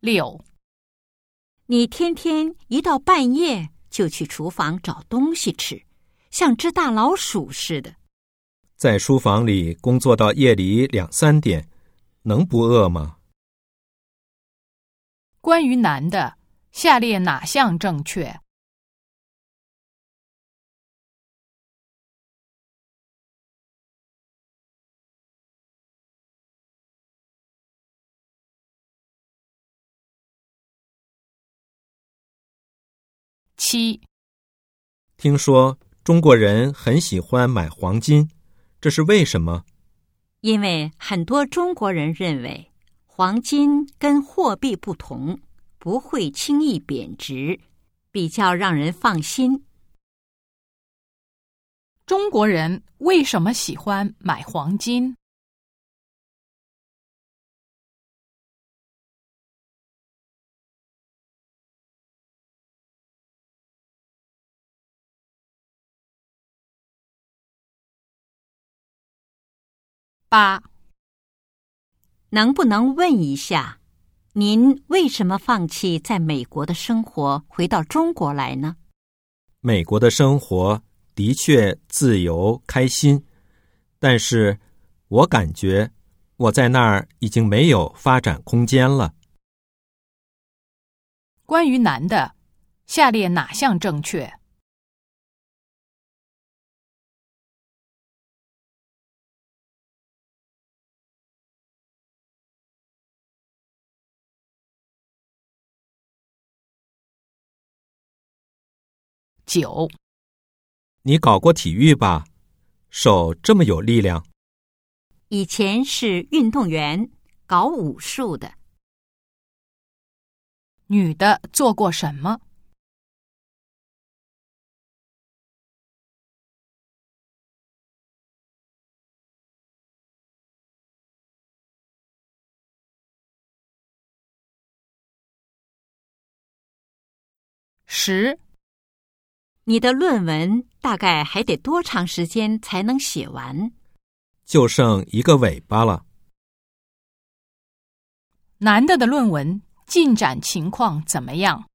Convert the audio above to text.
六，你天天一到半夜就去厨房找东西吃，像只大老鼠似的。在书房里工作到夜里两三点，能不饿吗？关于男的，下列哪项正确？七，听说中国人很喜欢买黄金，这是为什么？因为很多中国人认为黄金跟货币不同，不会轻易贬值，比较让人放心。中国人为什么喜欢买黄金？八，能不能问一下，您为什么放弃在美国的生活，回到中国来呢？美国的生活的确自由开心，但是我感觉我在那儿已经没有发展空间了。关于男的，下列哪项正确？九，你搞过体育吧？手这么有力量。以前是运动员，搞武术的。女的做过什么？十。你的论文大概还得多长时间才能写完？就剩一个尾巴了。男的的论文进展情况怎么样？